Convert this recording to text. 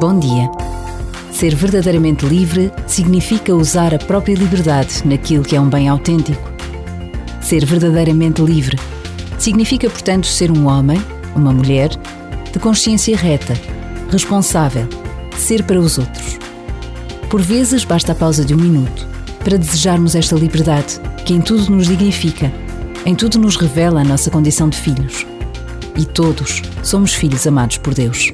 Bom dia. Ser verdadeiramente livre significa usar a própria liberdade naquilo que é um bem autêntico. Ser verdadeiramente livre significa, portanto, ser um homem, uma mulher, de consciência reta, responsável, ser para os outros. Por vezes basta a pausa de um minuto para desejarmos esta liberdade que em tudo nos dignifica, em tudo nos revela a nossa condição de filhos. E todos somos filhos amados por Deus.